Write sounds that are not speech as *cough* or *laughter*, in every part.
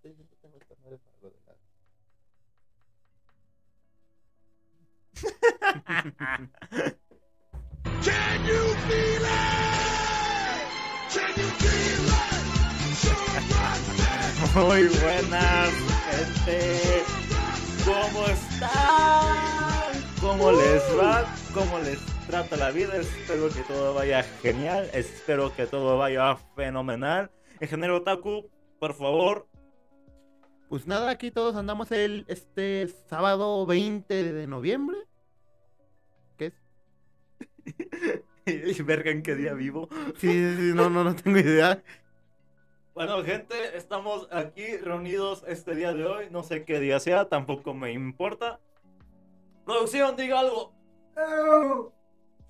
estoy viendo, tengo esta madre para lo de la- *laughs* Can you feel it? Can you feel it? So Muy buenas, gente. ¿Cómo están? ¿Cómo les va? ¿Cómo les trata la vida? Espero que todo vaya genial. Espero que todo vaya fenomenal. Ingeniero Otaku, por favor. Pues nada, aquí todos andamos el este sábado 20 de noviembre. ¿Qué es? *laughs* Verga, ¿en qué día vivo? Sí, sí, sí, no, no, no tengo idea. Bueno, gente, estamos aquí reunidos este día de hoy. No sé qué día sea, tampoco me importa. Producción, diga algo.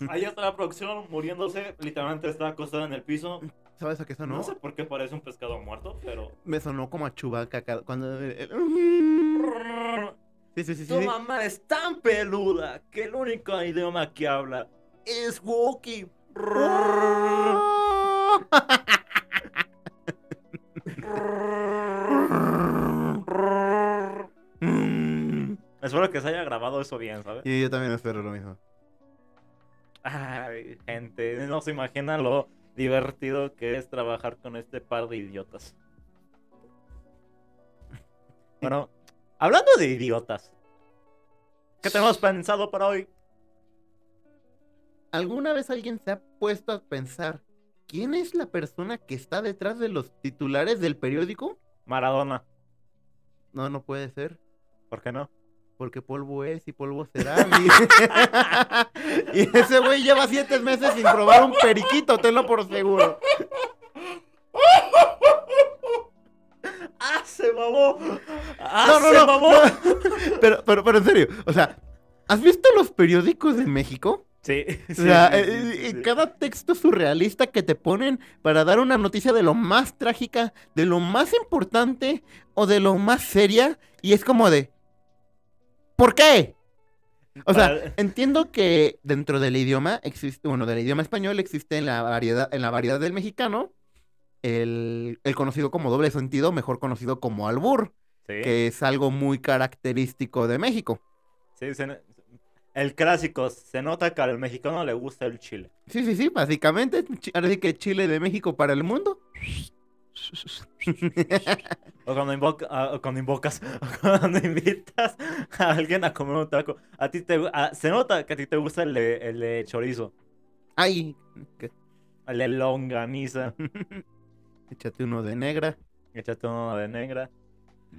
Ahí está la producción muriéndose. Literalmente está acostada en el piso. ¿Sabes a qué sonó? No sé por qué parece un pescado muerto, pero. Me sonó como a Chubaca cuando. Sí, sí, sí, sí. Tu mamá es tan peluda que el único idioma que habla es Wookiee. Mm. *laughs* Espero que se haya grabado eso bien, ¿sabes? Y yo también espero lo mismo. Ay, gente, no se imaginan lo divertido que es trabajar con este par de idiotas. Bueno, hablando de idiotas, ¿qué tenemos pensado para hoy? ¿Alguna vez alguien se ha puesto a pensar quién es la persona que está detrás de los titulares del periódico? Maradona, No, no puede ser. ¿por qué no? Porque polvo es y polvo será. *laughs* Y, y ese güey lleva siete meses sin probar un periquito, tenlo por seguro. ¡Ah, se mamó! ¡Ah, No, no, se no, mamó! no. Pero, pero, pero en serio, o sea, ¿has visto los periódicos de México? Sí, O sea, sí, eh, sí, eh, sí. cada texto surrealista que te ponen para dar una noticia de lo más trágica, de lo más importante o de lo más seria, y es como de, ¿por qué? O sea, entiendo que dentro del idioma existe, bueno, del idioma español existe en la variedad, en la variedad del mexicano, el, el conocido como doble sentido, mejor conocido como albur, Sí, que es algo muy característico de México. sí, se- el clásico, se nota que al mexicano le gusta el chile. Sí, sí, sí, básicamente, chi- ahora sí que Chile de México para el mundo. *laughs* O cuando, invoca- ah, o cuando invocas, *laughs* o cuando invitas a alguien a comer un taco. A ti te, ah, se nota que a ti te gusta el de, el de chorizo, Ay, que- el de longaniza. *laughs* échate uno de negra. Échate uno de negra.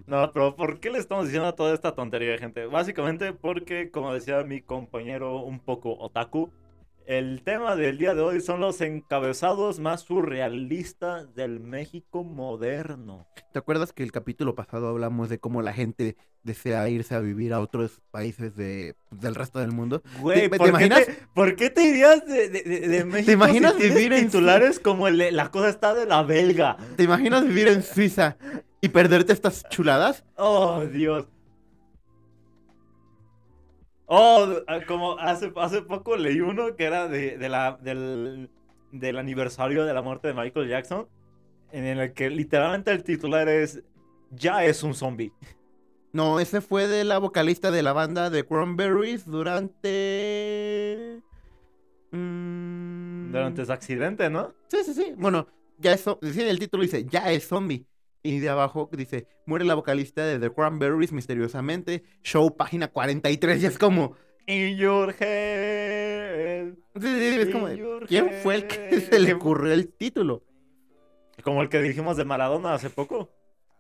No, pero ¿por qué le estamos diciendo toda esta tontería, gente? Básicamente porque, como decía mi compañero un poco otaku, el tema del día de hoy son los encabezados más surrealistas del México moderno. ¿Te acuerdas que el capítulo pasado hablamos de cómo la gente desea irse a vivir a otros países de, del resto del mundo? Güey, ¿Te- ¿por, te qué imaginas? te, por qué te irías de, de, de- de *laughs* México imaginas si tienes vivir en titulares como el la cosa está de la belga? ¿Te imaginas vivir en Suiza y perderte estas chuladas? Oh, Dios. Oh, ah, como hace, hace poco leí uno que era de, de la, del, del aniversario de la muerte de Michael Jackson, en el que literalmente el titular es Ya es un zombie. No, ese fue de la vocalista de la banda de Cranberries durante... Mm, Durante ese accidente, ¿no? Sí, sí, sí. Bueno, ya es... sí, el título dice, ya es zombie. Y de abajo dice, muere la vocalista de The Cranberries misteriosamente. Show página 43. Y es como... In your head. Sí, sí, sí, es como... ¿Quién fue el que *laughs* se le ocurrió el título? Como el que dijimos de Maradona hace poco.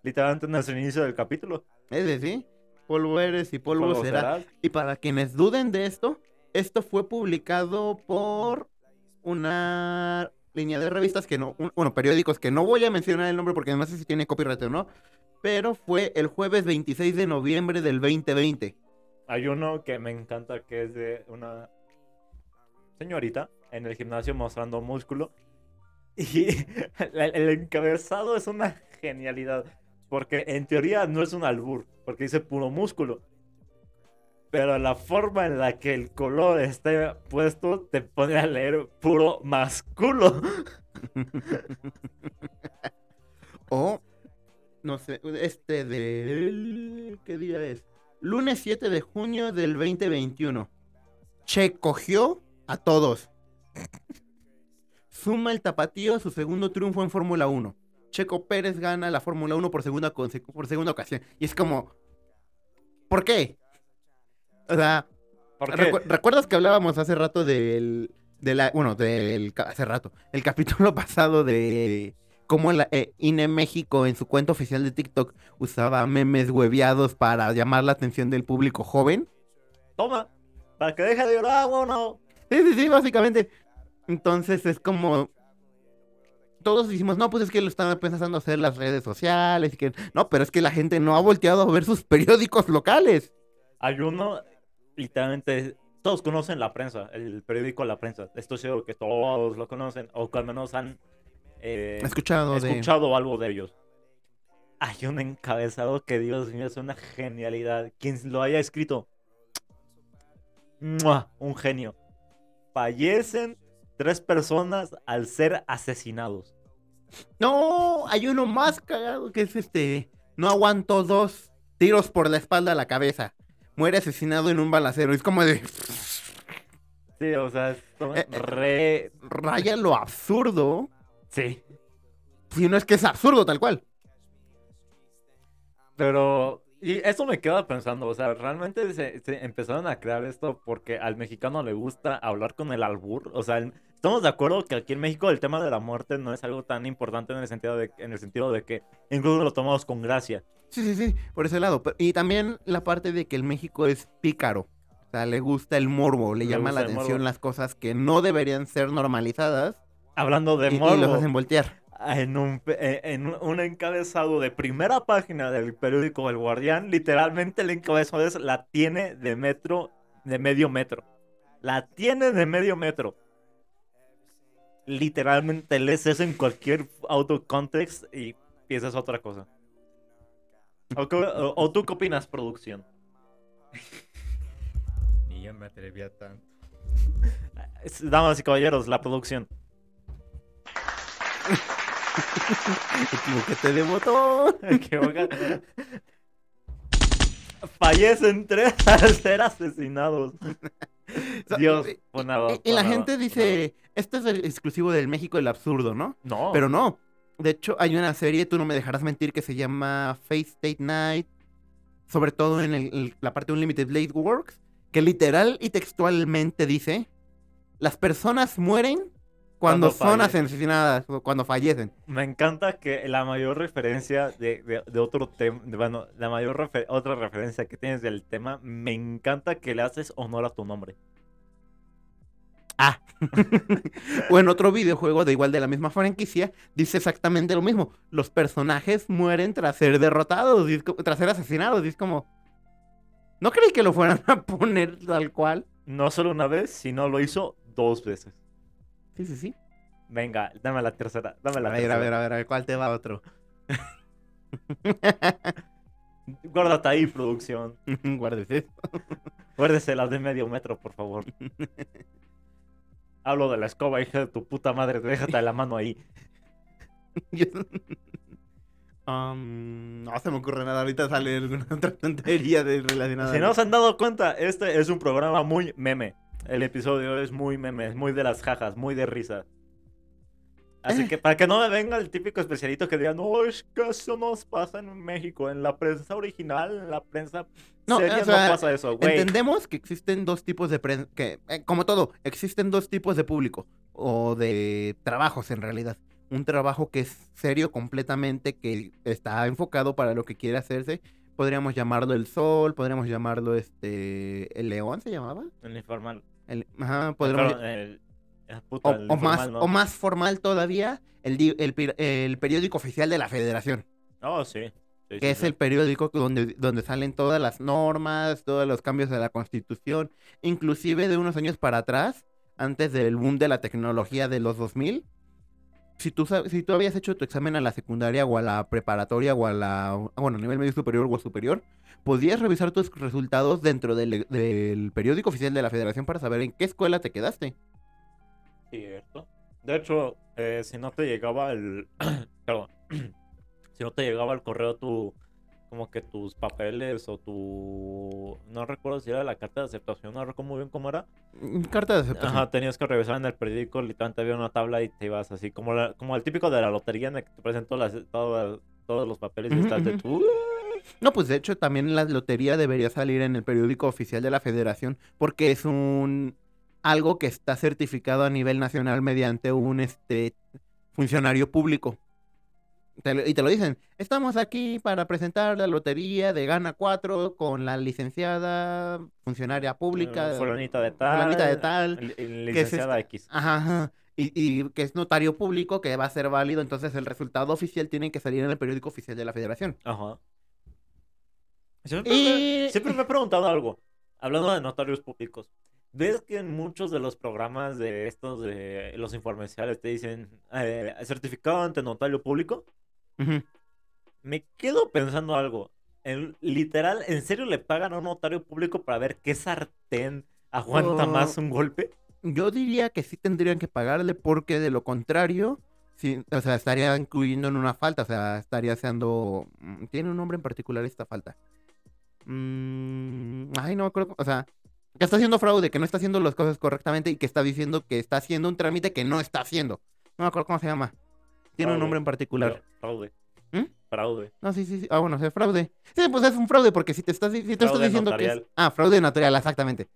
Literalmente en el inicio del capítulo. Es decir, polvo eres y polvo, Polvo será. serás. Y para quienes duden de esto, esto fue publicado por una línea de revistas que no, bueno, periódicos que no voy a mencionar el nombre porque no sé si tiene copyright o no, pero fue el jueves 26 de noviembre del 2020. Hay uno que me encanta que es de una señorita en el gimnasio mostrando músculo. Y *laughs* el encabezado es una genialidad. Porque en teoría no es un albur, porque dice puro músculo. Pero la forma en la que el color está puesto te pone a leer puro masculo. *laughs* O no sé, este de... ¿Qué día es? Lunes 7 de junio del 2021. Che cogió a todos. Suma el tapatío su segundo triunfo en Fórmula 1. Checo Pérez gana la Fórmula 1 por segunda, por segunda ocasión. Y es como... ¿Por qué? O sea, ¿recuerdas que hablábamos hace rato del... De la, bueno, del... Hace rato. El capítulo *laughs* pasado de... Cómo la eh, INE México en su cuenta oficial de TikTok usaba memes hueveados para llamar la atención del público joven. Toma, para que deje de llorar, bueno. Sí, sí, sí, básicamente. Entonces es como. Todos dijimos, no, pues es que lo están pensando hacer las redes sociales. Y que... No, pero es que la gente no ha volteado a ver sus periódicos locales. Hay uno, literalmente, todos conocen la prensa, el periódico La Prensa. Estoy seguro que todos lo conocen, o que al menos han eh, escuchado de. algo de ellos. Hay un encabezado que, Dios mío, es una genialidad. Quien lo haya escrito, ¡mua! un genio. Fallecen tres personas al ser asesinados. No, hay uno más cagado que es este. No aguanto dos tiros por la espalda a la cabeza. Muere asesinado en un balacero. Es como de. Sí, o sea, son Eh, re... Raya lo absurdo. Sí. Si no es que es absurdo tal cual. Pero, y eso me queda pensando, o sea, realmente se, se empezaron a crear esto porque al mexicano le gusta hablar con el albur. O sea, el- estamos de acuerdo que aquí en México el tema de la muerte no es algo tan importante en el sentido de, en el sentido de que incluso lo tomamos con gracia. Sí, sí, sí, por ese lado. Y también la parte de que el México es pícaro. O sea, le gusta el morbo, le, Le llama la atención morbo. las cosas que no deberían ser normalizadas Hablando de y, y morbo, los hacen voltear. en, un, eh, en un encabezado de primera página del periódico El Guardián, literalmente el encabezado es la tiene de metro, de medio metro. La tiene de medio metro. Literalmente lees eso en cualquier auto context y piensas otra cosa. ¿O, qué- o- o tú qué opinas, producción? *laughs* Ni yo me atrevía tanto. Damas y caballeros, la producción. Equivóquete de botón. Fallecen tres *laughs* al ser asesinados. *laughs* Dios, y- fue y- nada, y, la gente dice, esto es el exclusivo del México el absurdo, ¿no? No. Pero no. De hecho, hay una serie, tú no me dejarás mentir, que se llama Face State Night. Sobre todo en el- la parte de Unlimited Blade Works. Que literal y textualmente dice: Las personas mueren cuando, Cuando son asesinadas o cuando fallecen. Me encanta que la mayor referencia de, de- de otro tema, bueno, la mayor otra referencia que tienes del tema, me encanta que le haces honor a tu nombre. *laughs* O en otro videojuego de igual de la misma franquicia, dice exactamente lo mismo. Los personajes mueren tras ser derrotados, tras ser asesinados. Y es como. No creí que lo fueran a *laughs* poner tal cual. No solo una vez, sino lo hizo dos veces. Sí, sí, sí. Venga, dame la tercera, dame la A ver, tercera. a ver, a ver, a ver, ¿cuál te va otro? *laughs* Guárdate ahí, producción. Guárdese. Guárdese las de medio metro, por favor. Hablo de la escoba, hija de tu puta madre, déjate la mano ahí. *laughs* Um, no se me ocurre nada. Ahorita sale alguna otra *laughs* tontería de relacionada. Si no se han dado cuenta, este es un programa muy meme. El episodio es muy meme, es muy de las jajas, muy de risa. Así que para que no me venga el típico especialito que diga, no, es que eso nos pasa en México, en la prensa original, en la prensa No, seria o sea, no pasa eso, güey. Entendemos que existen dos tipos de prensa, que eh, como todo, existen dos tipos de público o de trabajos en realidad. Un trabajo que es serio completamente, que está enfocado para lo que quiere hacerse. Podríamos llamarlo el sol, podríamos llamarlo este el león se llamaba. El informal. El, ajá, podríamos Perdón, el- el puta, o, más, o más formal todavía, el, el, el periódico oficial de la federación. Oh, sí. Sí, que sí, es sí. el periódico donde, donde salen todas las normas, todos los cambios de la constitución, inclusive de unos años para atrás, antes del boom de la tecnología de los 2000. Si tú, si tú habías hecho tu examen a la secundaria o a la preparatoria o a la, bueno, a nivel medio superior o superior, podías revisar tus resultados dentro del, del periódico oficial de la federación para saber en qué escuela te quedaste. Cierto. De hecho, eh, si no te llegaba el. *clears throat* Perdón. *clears throat* Si no te llegaba al correo tu, como que tus papeles o tu, no recuerdo si era la carta de aceptación, no recuerdo muy bien cómo era. Mm, Carta de aceptación. Ajá, tenías que revisar en el periódico, literalmente había una tabla y te ibas así, como, la- como el típico de la lotería en el que te las, todas- todos los papeles y estás de tú. No, pues de hecho también la lotería debería salir en el periódico oficial de la federación porque es un algo que está certificado a nivel nacional mediante un este funcionario público. Te lo- y te lo dicen, estamos aquí para presentar la lotería de Gana 4 con la licenciada funcionaria pública. Fulanita de tal. fulanita de tal, li- que es Licenciada esta- X. Ajá. Y, y que es notario público, que va a ser válido, entonces el resultado oficial tiene que salir en el periódico oficial de la federación. Ajá. Siempre, me, Y- siempre me he preguntado algo, hablando de notarios públicos. ¿Ves que en muchos de los programas de estos, de los informeciales, te dicen eh, certificado ante notario público? Ujú. Me quedo pensando algo. En, literal, ¿en serio le pagan a un notario público para ver qué sartén aguanta Oh. más un golpe? Yo diría que sí tendrían que pagarle porque de lo contrario, sí, o sea, estaría incluyendo en una falta, o sea, estaría haciendo... mm, Tiene un nombre en particular esta falta. Mm, ay, no me acuerdo, o sea, que está haciendo fraude, que no está haciendo las cosas correctamente y que está diciendo que está haciendo un trámite que no está haciendo. No me acuerdo cómo se llama. Tiene un nombre en particular. Fraude. ¿Mm? Fraude. No, sí, sí, sí. Ah, bueno, es fraude. Sí, pues es un fraude porque si te estás, si te estás diciendo que es... Ah, fraude notarial, exactamente.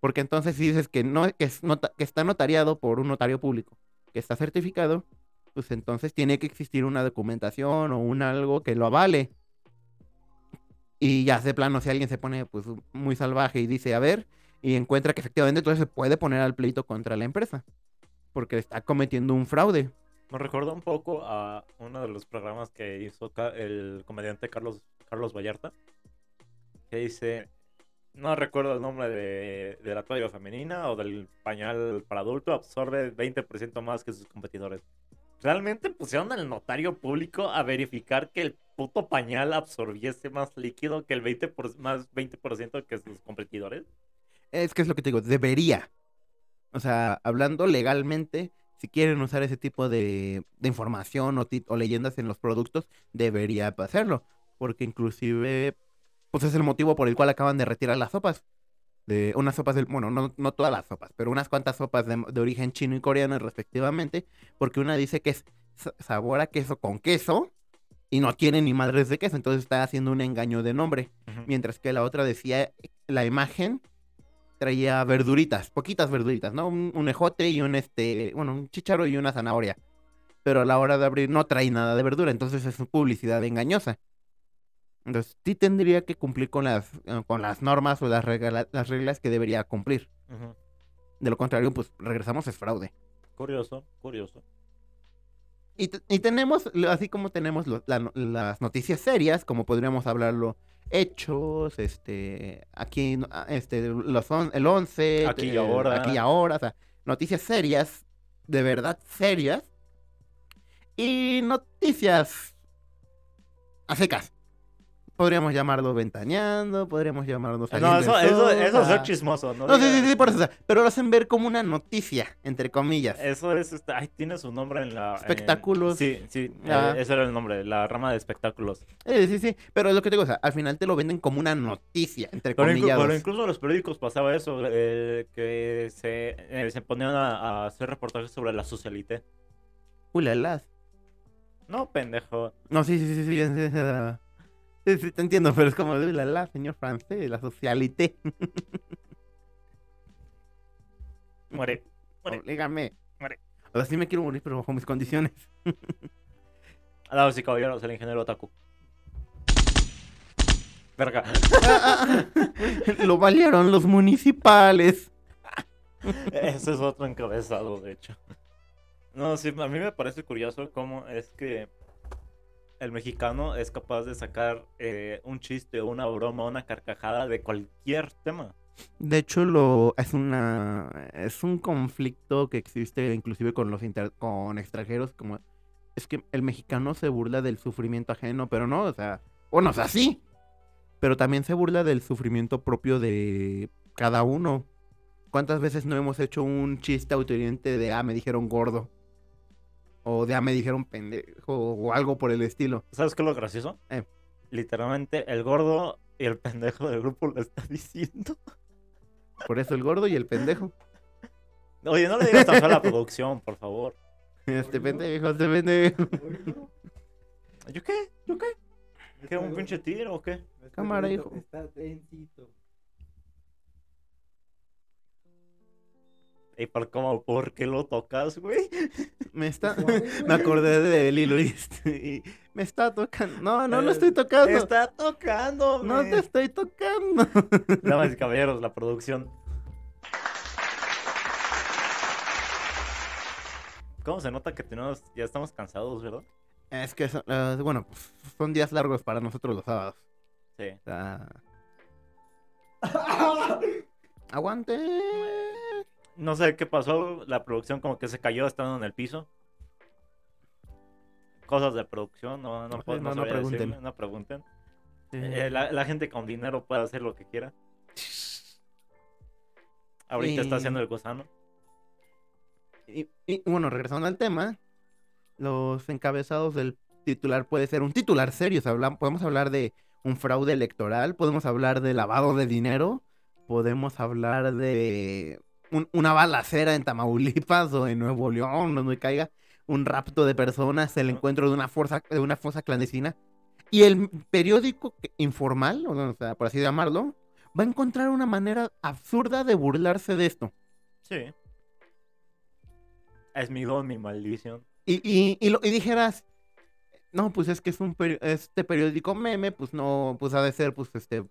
Porque entonces si dices que no que, es nota- que está notariado por un notario público, que está certificado, pues entonces tiene que existir una documentación o un algo que lo avale. Y ya de plano, si alguien se pone pues muy salvaje y dice, a ver, y encuentra que efectivamente entonces se puede poner al pleito contra la empresa. Porque está cometiendo un fraude. Me recuerda un poco a uno de los programas que hizo el comediante Carlos, Carlos Vallarta, que dice, no recuerdo el nombre de, de la toalla femenina o del pañal para adulto, absorbe 20% más que sus competidores. ¿Realmente pusieron al notario público a verificar que el puto pañal absorbiese más líquido que el 20%, por- más 20% que sus competidores? Es que es lo que te digo, debería. O sea, hablando legalmente, si quieren usar ese tipo de, de información o, leyendas en los productos, debería hacerlo. Porque inclusive, pues es el motivo por el cual acaban de retirar las sopas. De unas sopas del, bueno, no, no todas las sopas, pero unas cuantas sopas de, de origen chino y coreano respectivamente, porque una dice que es sa- sabor a queso con queso y no tiene ni madres de queso, entonces está haciendo un engaño de nombre mientras que la otra decía la imagen traía verduritas, poquitas verduritas, ¿no? Un, un ejote y un este, bueno, un chícharo y una zanahoria. Pero a la hora de abrir no trae nada de verdura, entonces es publicidad engañosa. Entonces sí tendría que cumplir con las, eh, con las normas o las, regla- las reglas que debería cumplir. De lo contrario, pues regresamos es fraude. Curioso, curioso. Y, te- y tenemos, así como tenemos lo- la no- las noticias serias, como podríamos hablarlo, hechos, este, aquí, ah, este, los on- el 11, Aquí y eh, ahora. aquí y ahora, o sea, noticias serias, de verdad serias, y noticias a secas. Podríamos llamarlo ventaneando, podríamos llamarlo No, eso, eso, eso es ser chismoso, ¿no? No, sí, sí, sí, por eso, pero lo hacen ver como una noticia, entre comillas. Eso es, este, ay, tiene su nombre en la... en- Espectáculos. sí, sí, eh, Ah. ese era el nombre, la rama de espectáculos. Eh, sí, sí, pero es lo que te digo, o sea, al final te lo venden como una noticia, entre comillas. pero incluso en los periódicos pasaba eso, eh, que se, eh, se ponían a, a hacer reportajes sobre la socialité. Ulalas. No, pendejo. No, sí, sí, sí, sí, sí, sí, sí, sí, sí, te entiendo, pero es como, ulala, señor francés, la socialité. *laughs* Muere. Muere. Oblígame. Muere. O sea, sí me quiero morir, pero bajo mis condiciones. *laughs* Damas y caballeros, el ingeniero Otaku. Verga. *laughs* lo valieron los municipales. Ese es otro encabezado, de hecho. No, sí, a mí me parece curioso cómo es que el mexicano es capaz de sacar eh, un chiste, una broma, una carcajada de cualquier tema. De hecho, lo es una es un conflicto que existe inclusive con los con extranjeros, como es que el mexicano se burla del sufrimiento ajeno, pero no, o sea, bueno, o sea, sí, pero también se burla del sufrimiento propio de cada uno. ¿Cuántas veces no hemos hecho un chiste autohiriente de ah, me dijeron gordo? O ya me dijeron pendejo o algo por el estilo. ¿Sabes qué es lo gracioso? Eh. Literalmente el gordo y el pendejo del grupo lo está *laughs* diciendo. Por eso el gordo y el pendejo. Oye, no le digas tan a la producción, por favor. Este pendejo, este pendejo. ¿Yo qué? ¿Yo qué? ¿Qué, un pinche tiro o qué? Cámara, hijo. Está densito. ¿Y por, cómo, por qué lo tocas, güey? *laughs* Me está. *laughs* Me acordé de Eli Luis. *laughs* y Me está tocando. No, no lo estoy tocando. Está tocando, No te estoy tocando. Damas y caballeros, la producción. ¿Cómo se nota que tenemos, ya estamos cansados, verdad? Es que, son, eh, bueno, son días largos para nosotros los sábados. Sí. O sea, Aguante. No sé qué pasó, la producción como que se cayó estando en el piso. Cosas de producción, no, no, puedo- no, no, pregunten. no pregunten. Eh, la, la gente con dinero puede hacer lo que quiera. Ahorita está haciendo el gusano. Y, y, bueno, regresando al tema, los encabezados del titular puede ser un titular serio. podemos hablar de un fraude electoral, podemos hablar de lavado de dinero, podemos hablar de un- una balacera en Tamaulipas o en Nuevo León, donde caiga un rapto de personas, el encuentro de una, fuerza, de una fosa clandestina. Y el periódico informal, o sea, por así llamarlo, va a encontrar una manera absurda de burlarse de esto. Sí. Es mi don, mi maldición. Y, y, y, lo- y dijeras, no, pues es que es un peri- este periódico meme, pues no, pues ha de ser, pues este,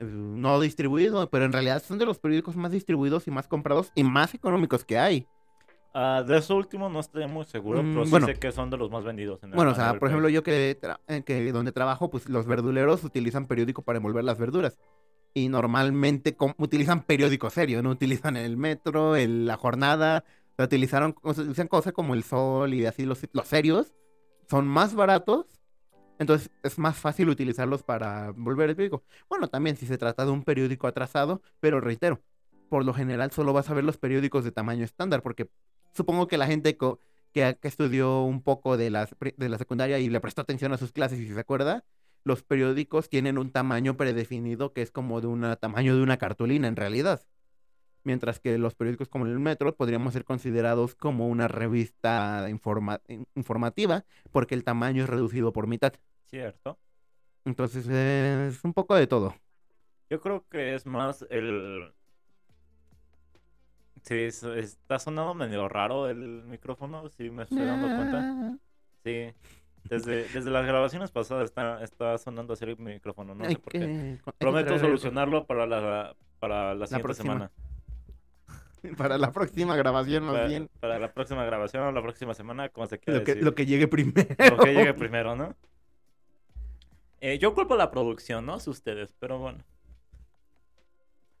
no distribuido, pero en realidad son de los periódicos más distribuidos y más comprados y más económicos que hay. Ah, de eso último no estoy muy seguro, Mm, pero sí bueno. sé que son de los más vendidos. En el- Bueno, o sea, por ejemplo, yo que, tra- eh, que donde trabajo, pues los verduleros utilizan periódico para envolver las verduras. Y normalmente utilizan periódico serio, no utilizan el metro, el- la jornada, o sea, utilizaron, utilizan cosas como el sol y así los, los serios. Son más baratos, entonces es más fácil utilizarlos para envolver el periódico. Bueno, también si se trata de un periódico atrasado, pero reitero, por lo general solo vas a ver los periódicos de tamaño estándar, porque supongo que la gente que, estudió un poco de la, de la secundaria y le prestó atención a sus clases y se acuerda, los periódicos tienen un tamaño predefinido que es como de un tamaño de una cartulina en realidad. Mientras que los periódicos como el Metro podríamos ser considerados como una revista informa- in- informativa porque el tamaño es reducido por mitad. Cierto. Entonces es un poco de todo. Yo creo que es más el... Sí, es- está sonando medio raro el micrófono, sí me estoy dando cuenta. Sí. Desde, *laughs* desde las grabaciones pasadas está, está sonando así el micrófono, no sé por qué. Prometo solucionarlo para la, para la siguiente próxima. semana. *laughs* Para la próxima grabación, más Para, bien. para la próxima grabación o la próxima semana, como se quiera Lo que, decir. lo que llegue primero. Lo que llegue primero, ¿no? Eh, yo culpo a la producción, no sé ustedes, pero bueno.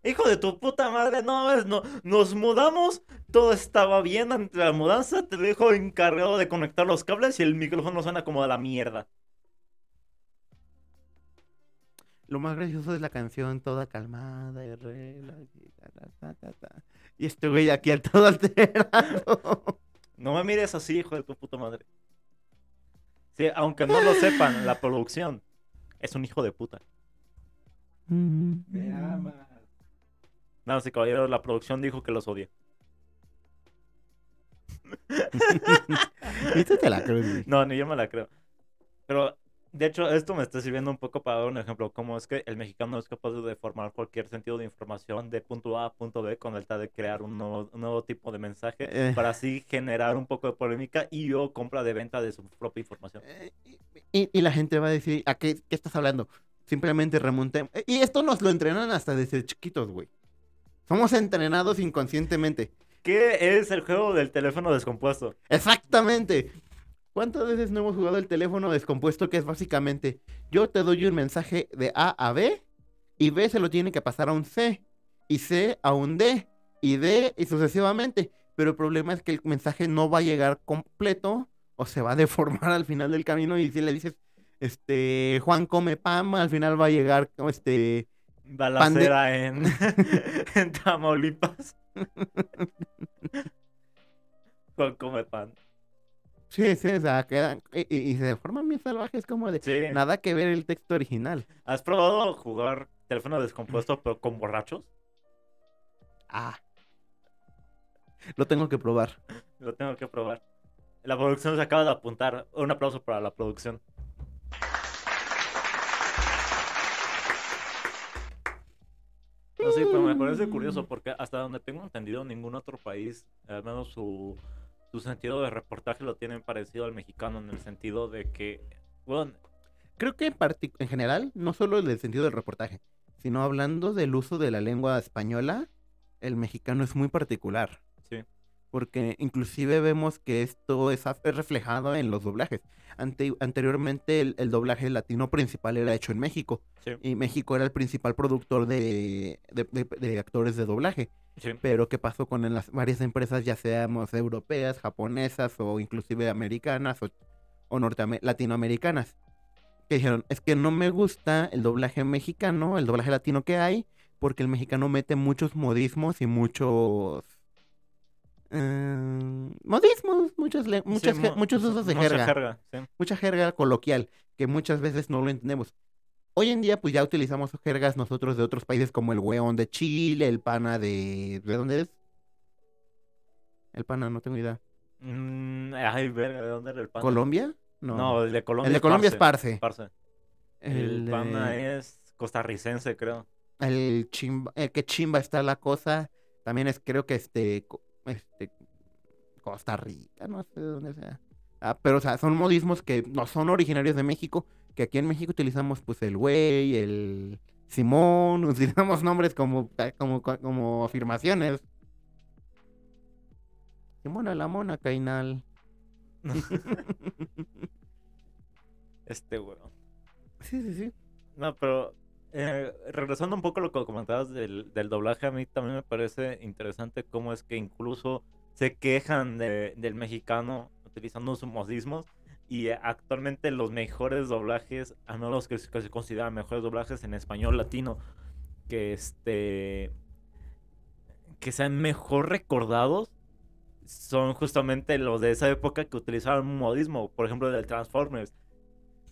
Hijo de tu puta madre, no, es, no, nos mudamos, todo estaba bien ante la mudanza, te dejo encargado de conectar los cables y el micrófono suena como de la mierda. Lo más gracioso es la canción toda calmada y ta, ta, ta. Y este güey aquí al todo *laughs* alterado. No me mires así, hijo de tu puta madre. Sí, aunque no lo sepan, la producción es un hijo de puta. Me amas. No, sí, caballeros, la producción dijo que los odia. *laughs* Y tú te la crees, güey. No, ni yo me la creo. Pero, de hecho, esto me está sirviendo un poco para dar un ejemplo. Cómo es que el mexicano es capaz de formar cualquier sentido de información de punto A a punto B con el tal de crear un nuevo, un nuevo tipo de mensaje Eh. para así generar un poco de polémica y o compra de venta de su propia información. Eh, Y, y la gente va a decir, ¿a qué, qué estás hablando? Simplemente remontemos. Y esto nos lo entrenan hasta desde chiquitos, güey. Somos entrenados inconscientemente. ¿Qué es el juego del teléfono descompuesto? Exactamente. ¿Cuántas veces no hemos jugado el teléfono descompuesto que es básicamente yo te doy un mensaje de A a B y B se lo tiene que pasar a un C y C a un D y D y sucesivamente? Pero el problema es que el mensaje no va a llegar completo o se va a *laughs* deformar al final del camino y si le dices este Juan come pan, al final va a llegar como este Balacera en, *laughs* en Tamaulipas. *laughs* Juan come pan. Sí, sí, o sea, quedan. Y, y- se forman bien salvajes, como de. Sí. Nada que ver el texto original. ¿Has probado jugar teléfono descompuesto pero con borrachos? Ah. Lo tengo que probar. Lo tengo que probar. La producción se acaba de apuntar. Un aplauso para la producción. No, sí, pero me parece curioso porque hasta donde tengo entendido, ningún otro país, al menos su, su sentido de reportaje lo tienen parecido al mexicano en el sentido de que, bueno, Creo que en, en general, no solo en el sentido del reportaje, sino hablando del uso de la lengua española, el mexicano es muy particular. Sí. Porque inclusive vemos que esto es, reflejado en los doblajes. Ante- anteriormente el, el doblaje latino principal era hecho en México. sí, Y México era el principal productor de, de- de- de actores de doblaje. sí, Pero ¿qué pasó con las varias empresas, ya seamos europeas, japonesas o inclusive americanas o, o latinoamericanas? Que dijeron, es que no me gusta el doblaje mexicano, el doblaje latino que hay, porque el mexicano mete muchos modismos y muchos... eh, modismos, muchas Sí, je- mu- muchos usos de mucha jerga sí. mucha jerga coloquial que muchas veces no lo entendemos. Hoy en día, pues ya utilizamos jergas nosotros de otros países como el hueón de Chile, el pana de... ¿De dónde es? El pana, no tengo idea. Mm, ay, verga, ¿de dónde era el pana? ¿Colombia? No. No, el de Colombia. el de Colombia es parce. parce. El, El pana es costarricense, creo. el chimba, el que chimba está la cosa. También es, creo que este, este, Costa Rica, no sé de dónde sea. Ah, pero, o sea, son modismos que no son originarios de México, que aquí en México utilizamos, pues, el güey, el Simón, *laughs* utilizamos nombres como, ah, como, como afirmaciones. Simona la mona, Cainal. *laughs* Este, weón. Sí, sí, sí. No, pero eh, regresando un poco a lo que comentabas del, del doblaje, a mí también me parece interesante cómo es que incluso se quejan de- del mexicano utilizando sus modismos y eh, actualmente los mejores doblajes, al menos los que, se- consideran mejores doblajes en español latino, que este que sean mejor recordados son justamente los de esa época que utilizaban modismo, por ejemplo del Transformers.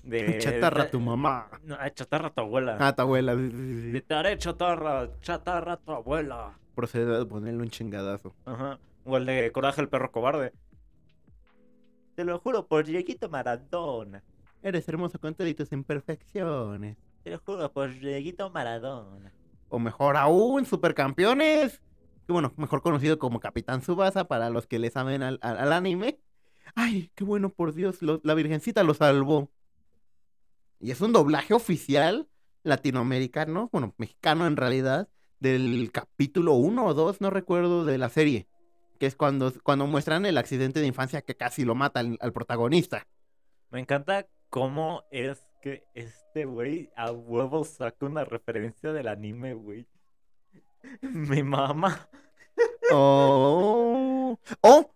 De, *laughs* Chatarra de- tu mamá. no, ay, chatarra tu abuela. Ah, tu abuela. sí, sí, sí, De chatarra, chatarra tu abuela. Procede a ponerle un chingadazo. Ajá. O el de Coraje el perro cobarde. Te lo juro por Dieguito Maradona. Eres hermoso con todas tus imperfecciones. Te lo juro por Dieguito Maradona. O mejor aún, supercampeones. Que bueno, mejor conocido como Capitán Subasa para los que le saben al, al- al anime. Ay, qué bueno, por Dios, lo- la Virgencita lo salvó. Y es un doblaje oficial latinoamericano, bueno, mexicano en realidad, del capítulo 1 o 2, no recuerdo, de la serie. Que es cuando, cuando muestran el accidente de infancia que casi lo mata al- al protagonista. Me encanta cómo es que este güey a huevo saca una referencia del anime, güey. *laughs* Mi mamá. Oh. Oh.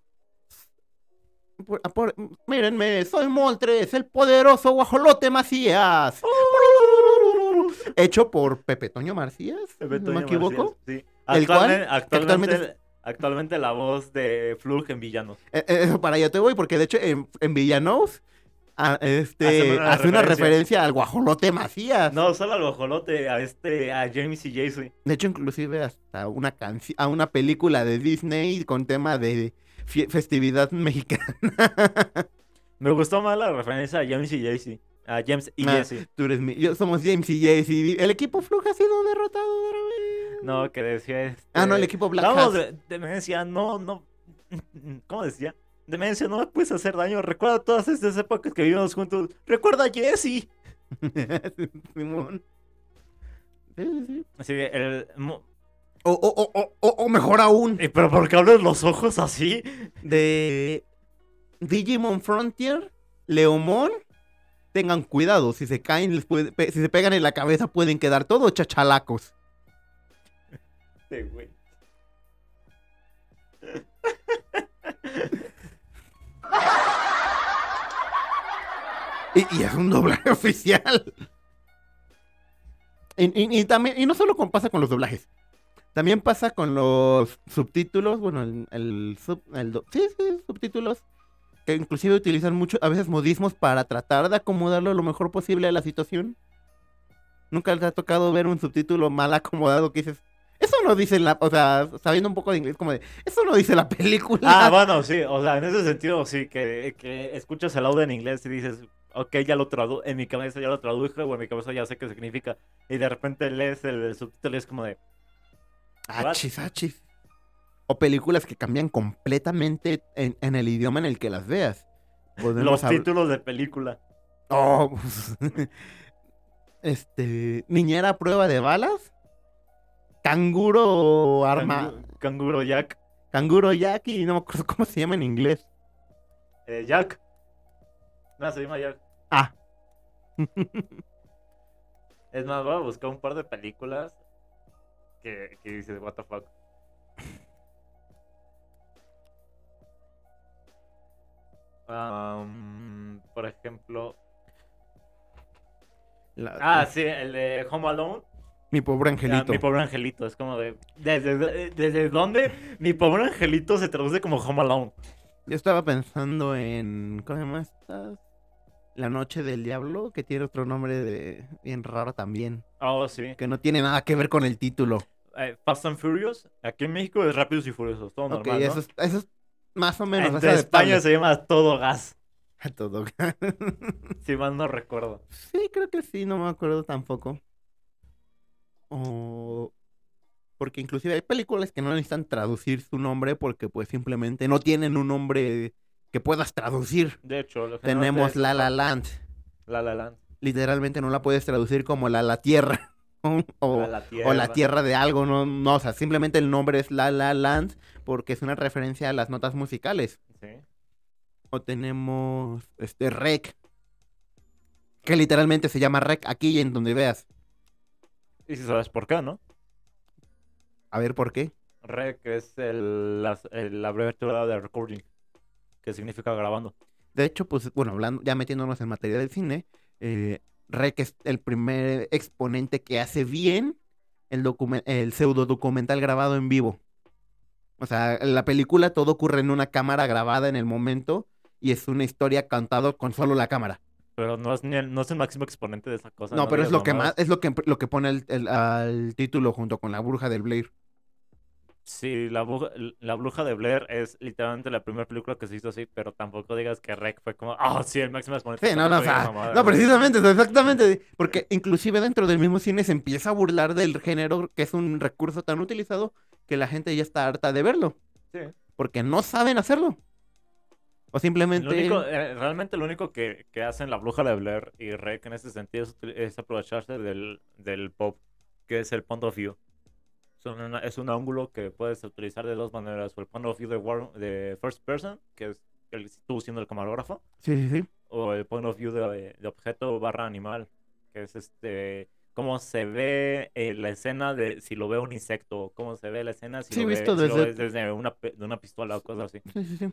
Por- por- mírenme, soy Moltres, el poderoso guajolote Macías. *laughs* Hecho por Pepe Toño Macías, Pepe ¿no Toño me equivoco? Sí. ¿El cual? Actualmente, actualmente, actualmente actualmente la voz de Flug en Villanos. Eh, eh, para allá te voy, porque de hecho en, en Villanos ah, este, Hace una hace una referencia. referencia al guajolote Macías. No, solo al bojolote, a este, a James y Jason. De hecho, inclusive hasta una canción, a una película de Disney con tema de festividad mexicana. *laughs* Me gustó más la referencia a James y Jesse. A James y Ah, Jesse. Tú eres mi, yo somos James y Jesse. El equipo Fluja ha sido derrotado otra vez. No, que decía este... Ah, no, el equipo Black Vamos, de, demencia, no, no. ¿Cómo decía? Demencia, no me puedes hacer daño. Recuerda todas estas épocas que vivimos juntos. Recuerda a Jesse. *laughs* Simón. Sí, el. O, o, o, o, o- o mejor aún, Eh, Pero ¿por qué abres los ojos así? de Digimon Frontier, Leomon. Tengan cuidado, si se caen, les puede- si se pegan en la cabeza pueden quedar todos chachalacos. Este *laughs* güey. Y, y es un doblaje oficial. Y, y- y también, y no solo pasa con los doblajes. También pasa con los subtítulos, bueno, el, el sub- sí, sí, subtítulos, que inclusive utilizan mucho, a veces modismos para tratar de acomodarlo lo mejor posible a la situación. Nunca les ha tocado ver un subtítulo mal acomodado que dices, eso no dice la, o sea, sabiendo un poco de inglés, como de, eso no dice la película. Ah, bueno, sí, o sea, en ese sentido, sí, que, que escuchas el audio en inglés y dices, ok, ya lo tradu en mi cabeza ya lo traduje, o en mi cabeza ya sé qué significa, y de repente lees el, el subtítulo y es como de, Achis, achis. O películas que cambian completamente en, en el idioma en el que las veas. Podemos los títulos de película. Oh, pues, *laughs* este. Niñera a prueba de balas. Canguro arma. Cangu- Canguro Jack. Canguro Jack y no me acuerdo cómo se llama en inglés. Eh, Jack. No, se llama Jack. Ah. *laughs* Es más, voy a buscar un par de películas que, que dices, what the fuck. Um, por ejemplo. La- Ah, sí, el de Home Alone. Mi pobre Ah, angelito. mi pobre angelito. Es como de. ¿Desde, ¿Desde dónde mi pobre angelito se traduce como Home Alone? Yo estaba pensando en. ¿Cómo se llama esta? La noche del diablo, que tiene otro nombre de bien raro también. Oh, sí. Que no tiene nada que ver con el título. Eh, Fast and Furious. Aquí en México es Rápidos y Furiosos. Todo normal. ¿no? eso, es, eso es más o menos. En es España se llama Todo Gas. *laughs* A todo. *laughs* Si mal no recuerdo. sí, creo que sí, no me acuerdo tampoco. O... Porque inclusive hay películas que no necesitan traducir su nombre porque pues simplemente no tienen un nombre que puedas traducir. De hecho, Tenemos La La Land. La La Land. Literalmente no la puedes traducir como La La Tierra. *laughs* o, La La o la tierra de algo, no, no, o sea, simplemente el nombre es La La Land porque es una referencia a las notas musicales. Sí. O tenemos este Rec, que literalmente se llama Rec aquí y en donde veas. Y si sabes por qué, ¿no? A ver por qué. REC es el, la, el- la abreviatura de recording, que significa grabando. De hecho, pues, bueno, hablando, ya metiéndonos en materia del cine, eh, Rec es el primer exponente que hace bien el, pseudo documental grabado en vivo. O sea, en la película todo ocurre en una cámara grabada en el momento y es una historia cantada con solo la cámara. Pero no es, ni el, no es el máximo exponente de esa cosa. No, pero es lo que más, es lo que, lo que pone el, el- al título junto con la bruja del Blair. Sí, la, bruja- la bruja de Blair es literalmente la primera película que se hizo así, pero tampoco digas que REC fue como, ah, sí, el máximo exponente. Sí, no, no, o sea, no, precisamente, exactamente, porque inclusive dentro del mismo cine se empieza a burlar del género, que es un recurso tan utilizado que la gente ya está harta de verlo, Sí. porque no saben hacerlo. O Lo simplemente... único, eh, realmente lo único que, que hacen la bruja de Blair y Rec en ese sentido es aprovecharse del, del pop, que es el point of view. Son una- es un ángulo que puedes utilizar de dos maneras, o el point of view de, war- de first person, que es el, tú siendo el camarógrafo, Sí, sí, sí. o el point of view de, de objeto barra animal, que es este cómo se ve eh, la escena de si lo ve un insecto, cómo se ve la escena si Sí, lo, ve, visto si lo desde- ves desde una, de una pistola o cosas así. Sí, sí, sí.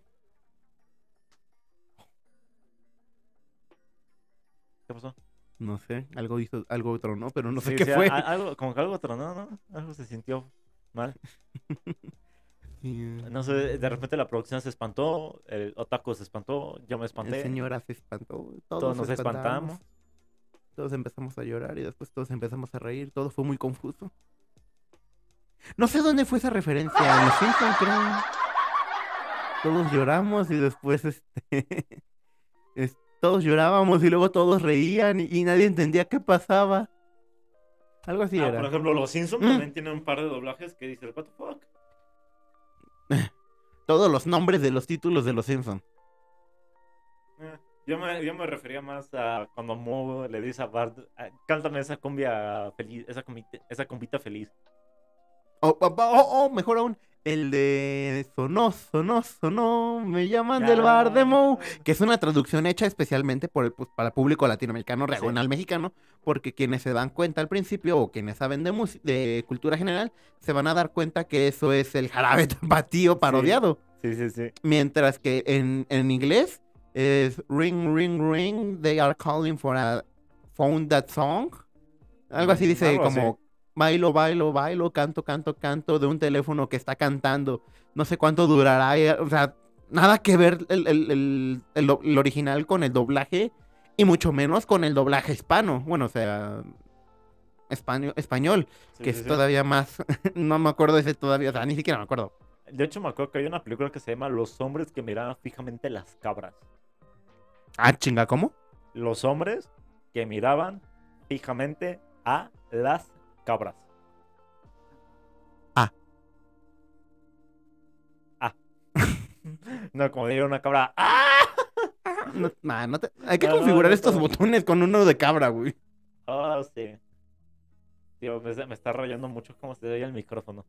¿Qué pasó? No sé, algo hizo, algo otro, ¿no? Pero no sé Sí, qué sí, fue. a- algo, como que algo tronó, ¿no? Algo se sintió mal. *laughs* No sé, de repente la producción se espantó, el otaku se espantó, yo me espanté. señora se espantó, todos, Todos nos espantamos. Todos empezamos a llorar y después todos empezamos a reír. Todo fue muy confuso. No sé dónde fue esa referencia. En los creo. Todos lloramos y después este. *laughs* es- todos llorábamos y luego todos reían y, y nadie entendía qué pasaba. Algo así Ah, era. por ejemplo, los Simpsons Mm. también tienen un par de doblajes que dicen, what the fuck. *laughs* Todos los nombres de los títulos de los Simpsons. Eh, Yo me, yo me refería más a cuando Moe le dice a Bart, "Ah, cántame esa cumbia feliz, esa, cumbita, esa cumbita feliz. O, o- o- o, mejor aún, el de sonó, sonó, sonó, me llaman del bar de Moe. que es una traducción hecha especialmente por el, pues, para el público latinoamericano, regional mexicano, porque quienes se dan cuenta al principio o quienes saben de, de cultura general, se van a dar cuenta que eso es el jarabe *laughs* tapatío parodiado. Sí, sí, sí. Mientras que en, en inglés es ring, ring, ring, they are calling for a phone that song. Algo así Mm, dice algo así. Bailo, bailo, bailo, canto, canto, canto de un teléfono que está cantando. No sé cuánto durará. eh, O sea, nada que ver el, el- el- el original con el doblaje y mucho menos con el doblaje hispano. Bueno, o sea, español, español Sí, que sí, es sí. todavía más. *laughs* no me acuerdo de ese todavía, o sea, ni siquiera me acuerdo. De hecho, me acuerdo que hay una película que se llama Los hombres que miraban fijamente las cabras. Ah, chinga, ¿cómo? Los hombres que miraban fijamente a las cabras. Ah. Ah. *laughs* no, como diría una cabra. ¡Ah! *laughs* No, nah, no te- Hay que No, configurar no, estos botones con uno de cabra, güey. Ah, sí. Tío, me, me está rayando mucho cómo se oye el micrófono.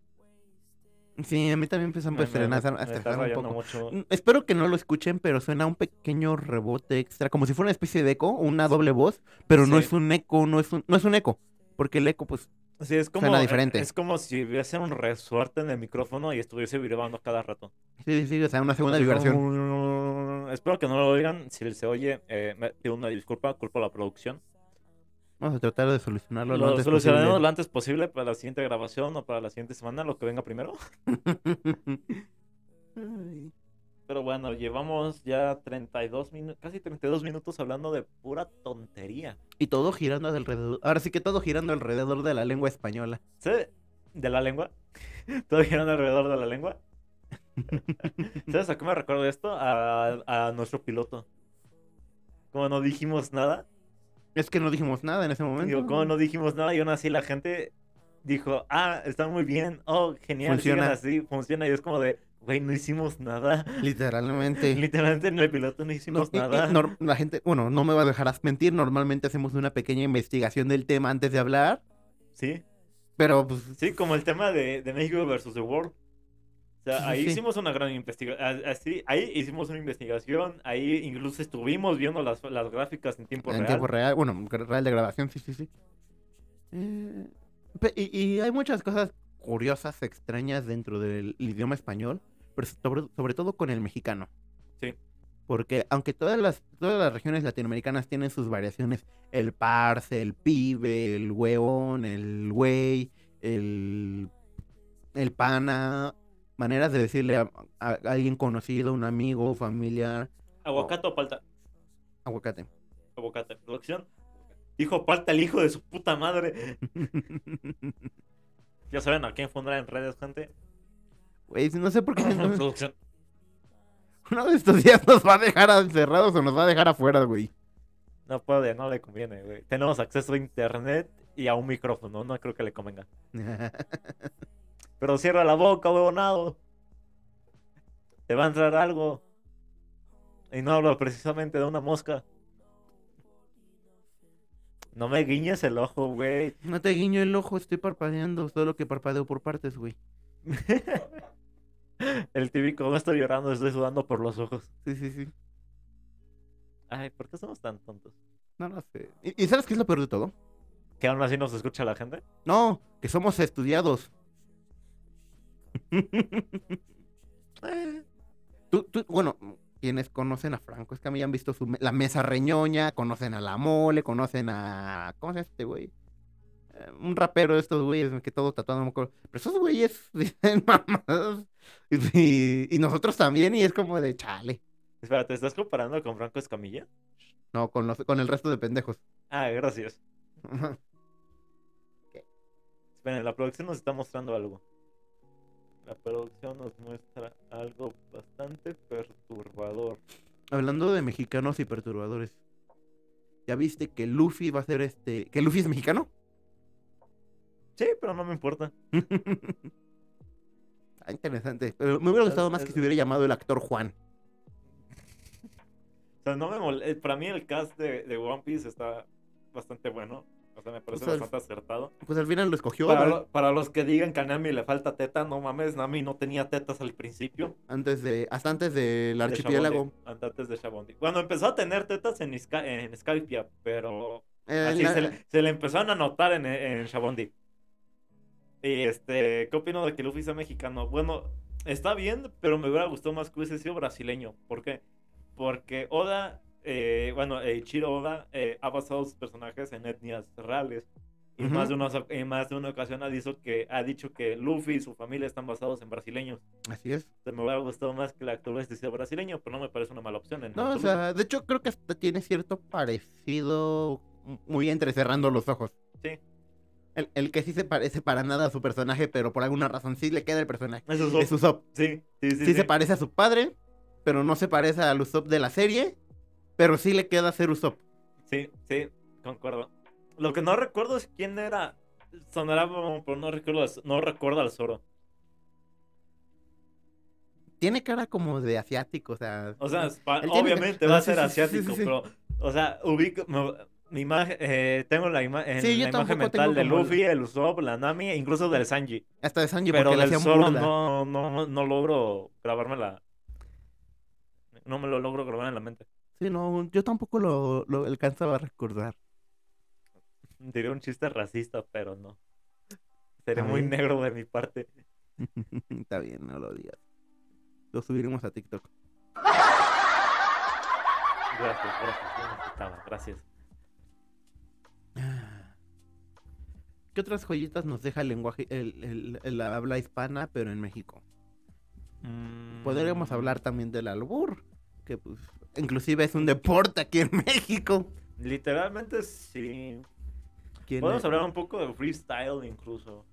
Sí, a mí también empiezan Me- a un poco. mucho. Mm, Espero que no lo escuchen, pero suena un pequeño rebote extra, como si fuera una especie de eco, una doble voz, pero no es un eco, no es un, no es un eco, porque el eco, pues, Sí, es como, Suena eh, diferente. Es como si hubiese un resorte en el micrófono y estuviese vibrando cada rato. sí, sí, sí, o sea, una segunda vibración. Espero que no lo oigan. Si se oye, eh, me pido una disculpa, culpo a la producción. Vamos a tratar de solucionarlo lo, Lo antes solucionaremos posible. lo antes posible para la siguiente grabación o para la siguiente semana, lo que venga primero. *laughs* *laughs* Pero bueno, llevamos ya 32 minutos, casi 32 minutos hablando de pura tontería. y todo girando alrededor, ahora sí que todo girando alrededor de la lengua española. ¿Sabes? ¿De la lengua? *laughs* ¿Todo girando alrededor de la lengua? *laughs* ¿Sabes a qué me recuerdo esto? A, a nuestro piloto. Como no dijimos nada, Es que no dijimos nada en ese momento. Digo, como no dijimos nada y aún así la gente dijo, ah, está muy bien, oh, genial, Funciona. así, funciona. Y es como de, güey, no hicimos nada. Literalmente. *laughs* Literalmente en el piloto no hicimos nada. la gente, bueno, no me va a dejar mentir, normalmente hacemos una pequeña investigación del tema antes de hablar, Sí, pero pues sí, como el tema de, de México versus The World. O sea, Sí, ahí sí. hicimos una gran investigación. Así, ahí hicimos una investigación. Ahí incluso estuvimos viendo las, las gráficas en tiempo en real. tiempo real, bueno, real de grabación, sí, sí, sí. Eh, y hay muchas cosas curiosas, extrañas dentro del idioma español, pero sobre, sobre todo con el mexicano. Sí. Porque aunque todas las, todas las regiones latinoamericanas tienen sus variaciones, el parce, el pibe, el hueón, el güey, el, el pana, maneras de decirle a, a alguien conocido, un amigo, familiar, Aguacate o palta. aguacate. Aguacate. Producción. Dijo palta el hijo de su puta madre. *laughs* Ya saben a quién fundar en redes, gente. Güey, no sé por qué *clears throat* entonces, uno de estos días nos va a dejar encerrados o nos va a dejar afuera, güey. No puede, no le conviene, güey. Tenemos acceso a internet y a un micrófono, no creo que le convenga. *laughs* Pero cierra la boca, huevonado. Te va a entrar algo. Y no hablo precisamente de una mosca. No me guiñes el ojo, güey. no te guiño el ojo, estoy parpadeando, solo que parpadeo por partes, güey. *laughs* *laughs* El típico, no estoy llorando, estoy sudando por los ojos. Sí, sí, sí. Ay, ¿por qué somos tan tontos? No lo sé. ¿Y, y sabes qué es lo peor de todo? ¿Que aún así nos escucha la gente? No, que somos estudiados. *laughs* Tú, tú, bueno, quienes conocen a Franco Escamilla han visto su me- la mesa reñoña, conocen a la mole, conocen a. ¿Cómo se llama este güey? Eh, un rapero de estos güeyes que todo tatuado, no me acuerdo. Pero esos güeyes *laughs* dicen mamadas. *laughs* Y, y nosotros también, y es como de chale. Espera, ¿te estás comparando con Franco Escamilla? No, con, los, con el resto de pendejos. Ah, gracias. Esperen, la producción nos está mostrando algo. La producción nos muestra algo bastante perturbador. Hablando de mexicanos y perturbadores. ¿Ya viste que Luffy va a ser este. que Luffy es mexicano? Sí, pero no me importa. *laughs* Ah, interesante. Pero me hubiera gustado más que se hubiera llamado el actor Juan. O sea, no me mol- eh, Para mí el cast de, de One Piece está bastante bueno. O sea, me parece sea, bastante acertado. Pues al final lo escogió Para, ¿vale? lo- para los que digan que a Nami le falta teta, no mames, Nami no tenía tetas al principio. antes de. hasta antes del de archipiélago. Shabondi, Antes de Shabondi. Bueno, empezó a tener tetas en, Sky, en Skypiea, pero Eh, Así la- se, le- se le empezaron a notar en, en Shabondi. Y este, ¿qué opino de que Luffy sea mexicano? Bueno, está bien, pero me hubiera gustado más que hubiese sido brasileño. ¿Por qué? Porque Oda, eh, bueno, eh, Ichiro Oda eh, ha basado sus personajes en etnias reales. Y, Ujú. más de una, más de una ocasión ha dicho, que, ha dicho que Luffy y su familia están basados en brasileños. Así es. Se me hubiera gustado más que el actor este sea brasileño, pero no me parece una mala opción. en No, o sea, de hecho creo que hasta tiene cierto parecido muy entrecerrando los ojos. Sí. El, el que sí se parece para nada a su personaje, pero por alguna razón sí le queda el personaje. Es Es Usopp. Sí, sí, sí. Sí, se parece a su padre, pero no se parece al Usopp de la serie, pero sí le queda ser Usopp. Sí, sí, concuerdo. Lo que no recuerdo es quién era. Sonará, como- pero no recuerdo, no recuerdo al Zoro. Tiene cara como de asiático, o sea... O sea, tiene- obviamente va a sea, ser asiático, pero, o sea, ubico, mi imagen, eh, tengo la, ima- en Sí, yo la imagen mental de Luffy, el Usopp, la Nami, e incluso del Sanji. Hasta de Sanji, Pero del burla. no, no, no logro grabármela. No me lo logro grabar en la mente. Sí, no, yo tampoco lo, lo alcanzaba a recordar. Diría un chiste racista, pero no. Sería A muy negro de mi parte. *laughs* Está bien, no lo digas. Lo subiremos a TikTok. Gracias, gracias. Gracias. ¿Qué otras joyitas nos deja el lenguaje, el, el- el habla hispana, pero en México? Podríamos Mm, hablar también del albur, que pues, inclusive es un deporte aquí en *laughs* México. Literalmente sí. ¿Quién Podemos es? hablar un poco de freestyle incluso.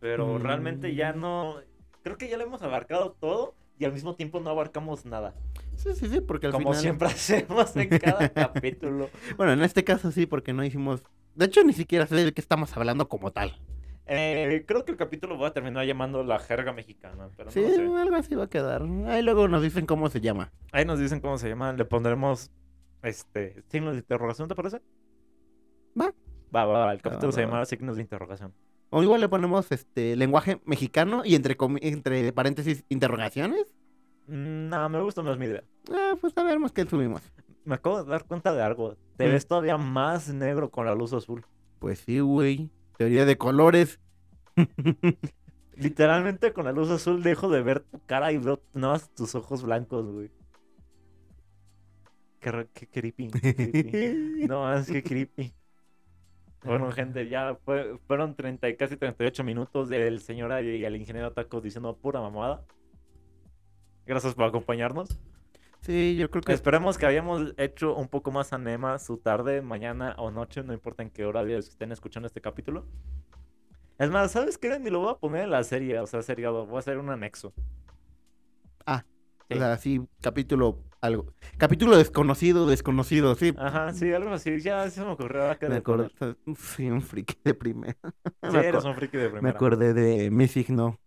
Pero realmente ya Mm. no. Creo que ya lo hemos abarcado todo y al mismo tiempo no abarcamos nada. Sí, sí, sí, porque al Como final... siempre *laughs* hacemos en cada *laughs* capítulo. Bueno, en este caso sí, porque no hicimos... De hecho, ni siquiera sé de qué estamos hablando como tal. Eh, creo que el capítulo voy a terminar llamando la jerga mexicana, pero Sí, no sé. algo así va a quedar. Ahí luego nos dicen cómo se llama. Ahí nos dicen cómo se llama. Le pondremos este signos de interrogación, ¿te parece? Va. Va, va, va. El capítulo va, se va. llamará signos de interrogación. O igual le ponemos este lenguaje mexicano y entre, entre paréntesis interrogaciones. Mm, No, me gusta más mi idea. Ah, pues a ver, más que subimos. Me acabo de dar cuenta de algo. Te ves todavía más negro con la luz azul. Pues sí, güey. Teoría de colores. *laughs* Literalmente con la luz azul dejo de ver tu cara y veo nada más tus ojos blancos, güey. Qué, re- qué creepy. qué creepy. *laughs* No, es que creepy. Bueno, gente, ya fue- fueron 30 y casi 38 minutos del señor y el ingeniero Taco diciendo pura mamada. Gracias por acompañarnos. Sí, yo creo que Esperemos que hayamos hecho un poco más anema su tarde, mañana o noche, no importa en qué hora estén escuchando este capítulo. Es más, ¿sabes qué? Ni lo voy a poner en la serie, o sea, seriado, voy a hacer un anexo. o sea, sí, capítulo algo. Capítulo desconocido, desconocido, sí. Ajá, sí, algo así, ya se me ocurrió me acordé. Sí, un friki de primera. *laughs* Sí, me, eres un friki de me primera. acordé de mi signo.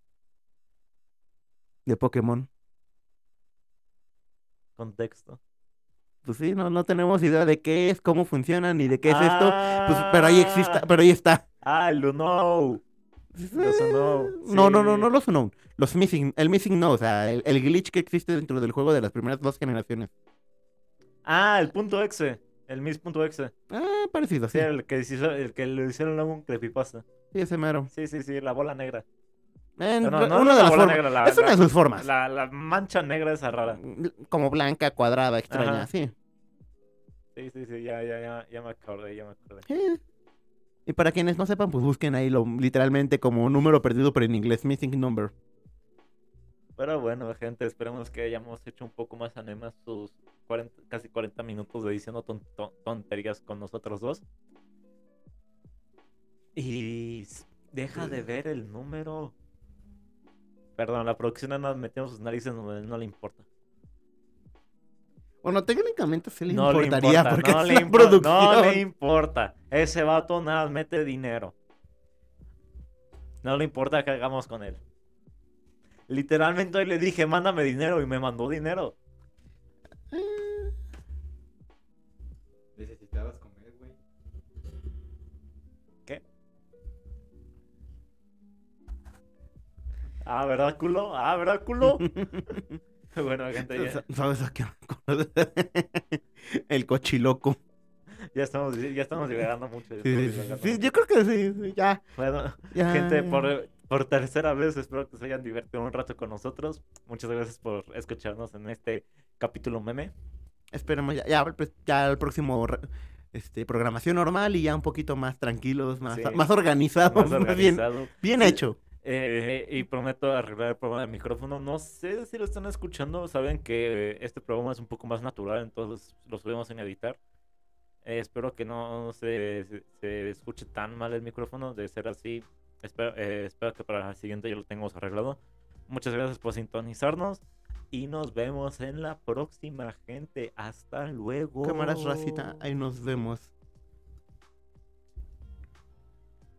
De Pokémon. Contexto. Pues sí, no, no tenemos idea de qué es, cómo funciona, ni de qué es esto. Pues, pero ahí existe, Ah. pero ahí está. Ah, el Luno. Los Unknown, No, no, no, no los Unknown. Los Missing, el Missing no, o sea, el, el glitch que existe dentro del juego de las primeras dos generaciones. Ah, el punto exe. El Miss.exe. Ah, parecido, Sí, sí. el que, el que le hicieron luego un creepypasta. Sí, ese mero. Sí, sí, sí, la bola negra. En- No, no, no una la de las bola formas. negra, la- es una la- de sus formas. La, la mancha negra esa rara. Como blanca, cuadrada, extraña, Ajá. sí. Sí, sí, sí, ya, ya, ya, ya me acordé, ya me acordé. Eh. Y para quienes no sepan, pues busquen ahí lo, literalmente como número perdido, pero en inglés, missing number. Pero bueno, gente, esperemos que hayamos hecho un poco más anemas sus 40 casi 40 minutos de diciendo ton- ton- tonterías con nosotros dos. Y deja de ver el número. Perdón, la producción anda metiendo sus narices donde no le importa. Bueno, técnicamente sí le no importaría le importa, porque no es le la impo- producción. No le importa. Ese vato nada mete dinero. No le importa qué hagamos con él. Literalmente hoy le dije, mándame dinero y me mandó dinero. Ah, ¿verdad, culo? Ah, ¿verdad, culo? *laughs* bueno, gente, ya, Sa- ¿Sabes a qué? me acuerdo? *laughs* El cochiloco. ya estamos, ya estamos divagando mucho. Sí, sí, sí, yo creo que sí, ya. Bueno, ya. gente, por, por tercera vez espero que se hayan divertido un rato con nosotros. Muchas gracias por escucharnos en este capítulo meme. Esperemos, ya, ya, pues, ya el próximo este, programación normal y ya un poquito más tranquilos, más, Sí. más organizados, Más *laughs* bien, organizado. bien Sí. hecho. Eh, y prometo arreglar el problema del micrófono. No sé si lo están escuchando. Saben que este programa es un poco más natural, entonces lo subimos sin editar. Eh, espero que no se, se- se escuche tan mal el micrófono. De ser así, espero, eh, espero que para la siguiente ya lo tengamos arreglado. Muchas gracias por sintonizarnos. Y nos vemos en la próxima, gente. Hasta luego. Cámaras racita, ahí nos vemos.